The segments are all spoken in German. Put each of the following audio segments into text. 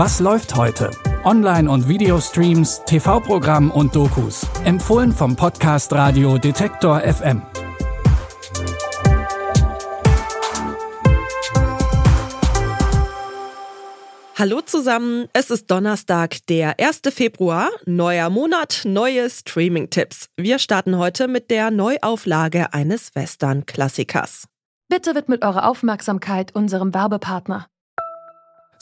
Was läuft heute? Online- und Videostreams, TV-Programm und Dokus. Empfohlen vom Podcast Radio Detektor FM. Hallo zusammen, es ist Donnerstag, der 1. Februar, neuer Monat, neue Streaming-Tipps. Wir starten heute mit der Neuauflage eines Western-Klassikers. Bitte widmet eure Aufmerksamkeit unserem Werbepartner.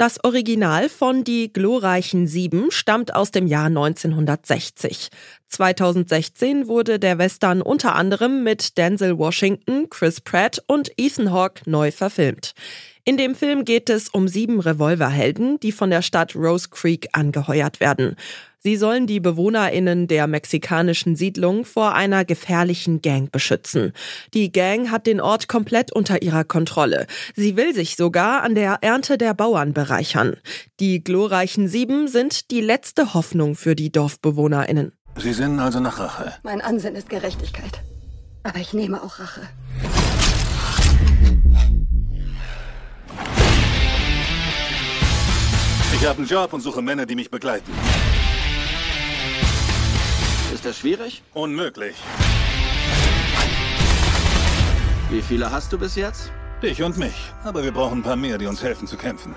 Das Original von Die glorreichen Sieben stammt aus dem Jahr 1960. 2016 wurde der Western unter anderem mit Denzel Washington, Chris Pratt und Ethan Hawke neu verfilmt. In dem Film geht es um sieben Revolverhelden, die von der Stadt Rose Creek angeheuert werden. Sie sollen die BewohnerInnen der mexikanischen Siedlung vor einer gefährlichen Gang beschützen. Die Gang hat den Ort komplett unter ihrer Kontrolle. Sie will sich sogar an der Ernte der Bauern bereichern. Die glorreichen Sieben sind die letzte Hoffnung für die DorfbewohnerInnen. Sie sinnen also nach Rache. Mein Ansinn ist Gerechtigkeit. Aber ich nehme auch Rache. Ich habe einen Job und suche Männer, die mich begleiten. Ist das schwierig? Unmöglich. Wie viele hast du bis jetzt? Dich und mich. Aber wir brauchen ein paar mehr, die uns helfen zu kämpfen.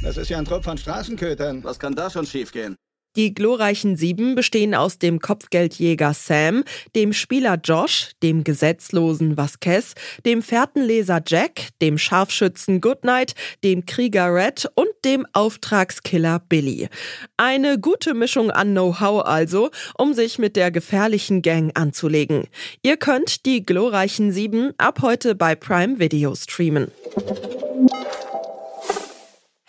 Das ist ja ein Trupp von Straßenkötern. Was kann da schon schiefgehen? Die glorreichen Sieben bestehen aus dem Kopfgeldjäger Sam, dem Spieler Josh, dem gesetzlosen Vasquez, dem Fährtenleser Jack, dem Scharfschützen Goodnight, dem Krieger Red und dem Auftragskiller Billy. Eine gute Mischung an Know-how also, um sich mit der gefährlichen Gang anzulegen. Ihr könnt die glorreichen Sieben ab heute bei Prime Video streamen.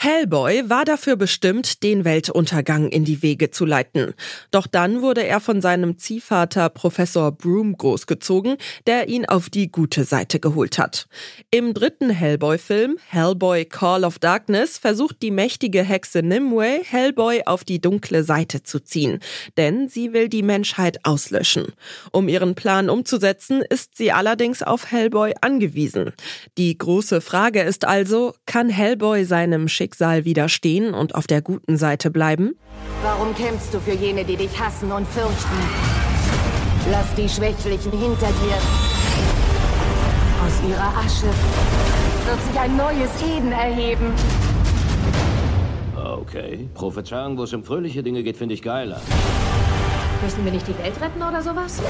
Hellboy war dafür bestimmt, den Weltuntergang in die Wege zu leiten. Doch dann wurde er von seinem Ziehvater Professor Broom großgezogen, der ihn auf die gute Seite geholt hat. Im dritten Hellboy-Film, Hellboy Call of Darkness, versucht die mächtige Hexe Nimue, Hellboy auf die dunkle Seite zu ziehen, denn sie will die Menschheit auslöschen. Um ihren Plan umzusetzen, ist sie allerdings auf Hellboy angewiesen. Die große Frage ist also, kann Hellboy seinem Schicksal Schicksal widerstehen und auf der guten Seite bleiben? Warum kämpfst du für jene, die dich hassen und fürchten? Lass die Schwächlichen hinter dir. Aus ihrer Asche wird sich ein neues Eden erheben. Okay. Prophezeiung, wo es um fröhliche Dinge geht, finde ich geiler. Müssen wir nicht die Welt retten oder sowas?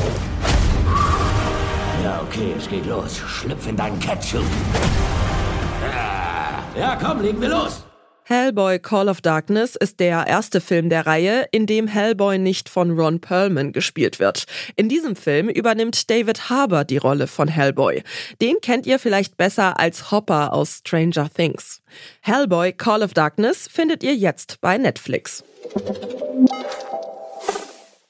Ja, okay, es geht los. Schlüpf in deinen Ketchup. Ja, komm, legen wir los. Hellboy Call of Darkness ist der erste Film der Reihe, in dem Hellboy nicht von Ron Perlman gespielt wird. In diesem Film übernimmt David Harbour die Rolle von Hellboy. Den kennt ihr vielleicht besser als Hopper aus Stranger Things. Hellboy Call of Darkness findet ihr jetzt bei Netflix.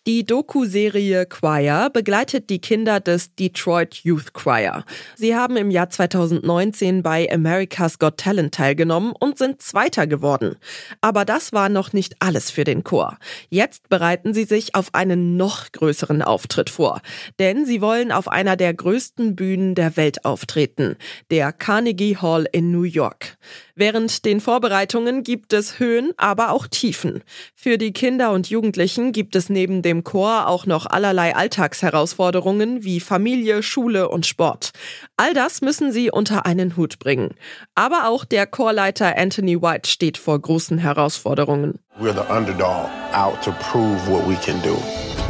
Die Doku-Serie Choir begleitet die Kinder des Detroit Youth Choir. Sie haben im Jahr 2019 bei America's Got Talent teilgenommen und sind Zweiter geworden. Aber das war noch nicht alles für den Chor. Jetzt bereiten sie sich auf einen noch größeren Auftritt vor. Denn sie wollen auf einer der größten Bühnen der Welt auftreten, der Carnegie Hall in New York. Während den Vorbereitungen gibt es Höhen, aber auch Tiefen. Für die Kinder und Jugendlichen gibt es neben dem Chor auch noch allerlei Alltagsherausforderungen wie Familie, Schule und Sport. All das müssen sie unter einen Hut bringen. Aber auch der Chorleiter Anthony White steht vor großen Herausforderungen. We're the underdog out to prove what we can do.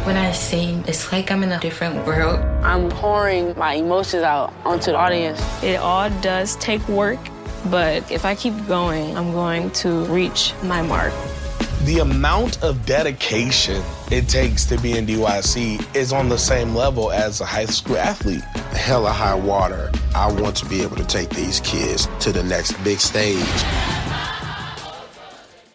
When I sing, it's like I'm in a different world. I'm pouring my emotions out onto the audience. It all does take work. But if I keep going, I'm going to reach my mark. The amount of dedication it takes to be in DYC is on the same level as a high school athlete. Hella high water, I want to be able to take these kids to the next big stage.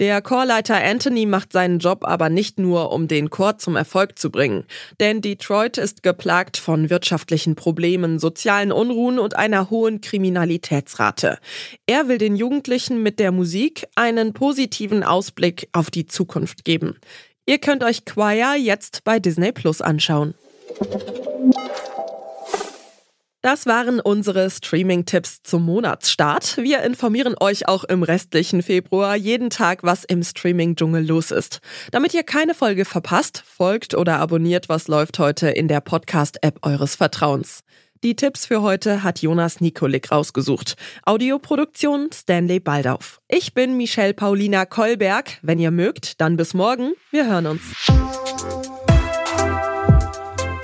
Der Chorleiter Anthony macht seinen Job aber nicht nur, um den Chor zum Erfolg zu bringen. Denn Detroit ist geplagt von wirtschaftlichen Problemen, sozialen Unruhen und einer hohen Kriminalitätsrate. Er will den Jugendlichen mit der Musik einen positiven Ausblick auf die Zukunft geben. Ihr könnt euch Choir jetzt bei Disney Plus anschauen. Das waren unsere Streaming-Tipps zum Monatsstart. Wir informieren euch auch im restlichen Februar jeden Tag, was im Streaming-Dschungel los ist. Damit ihr keine Folge verpasst, folgt oder abonniert, was läuft heute in der Podcast-App eures Vertrauens. Die Tipps für heute hat Jonas Nikolik rausgesucht. Audioproduktion Stanley Baldauf. Ich bin Michelle Paulina Kolberg. Wenn ihr mögt, dann bis morgen. Wir hören uns.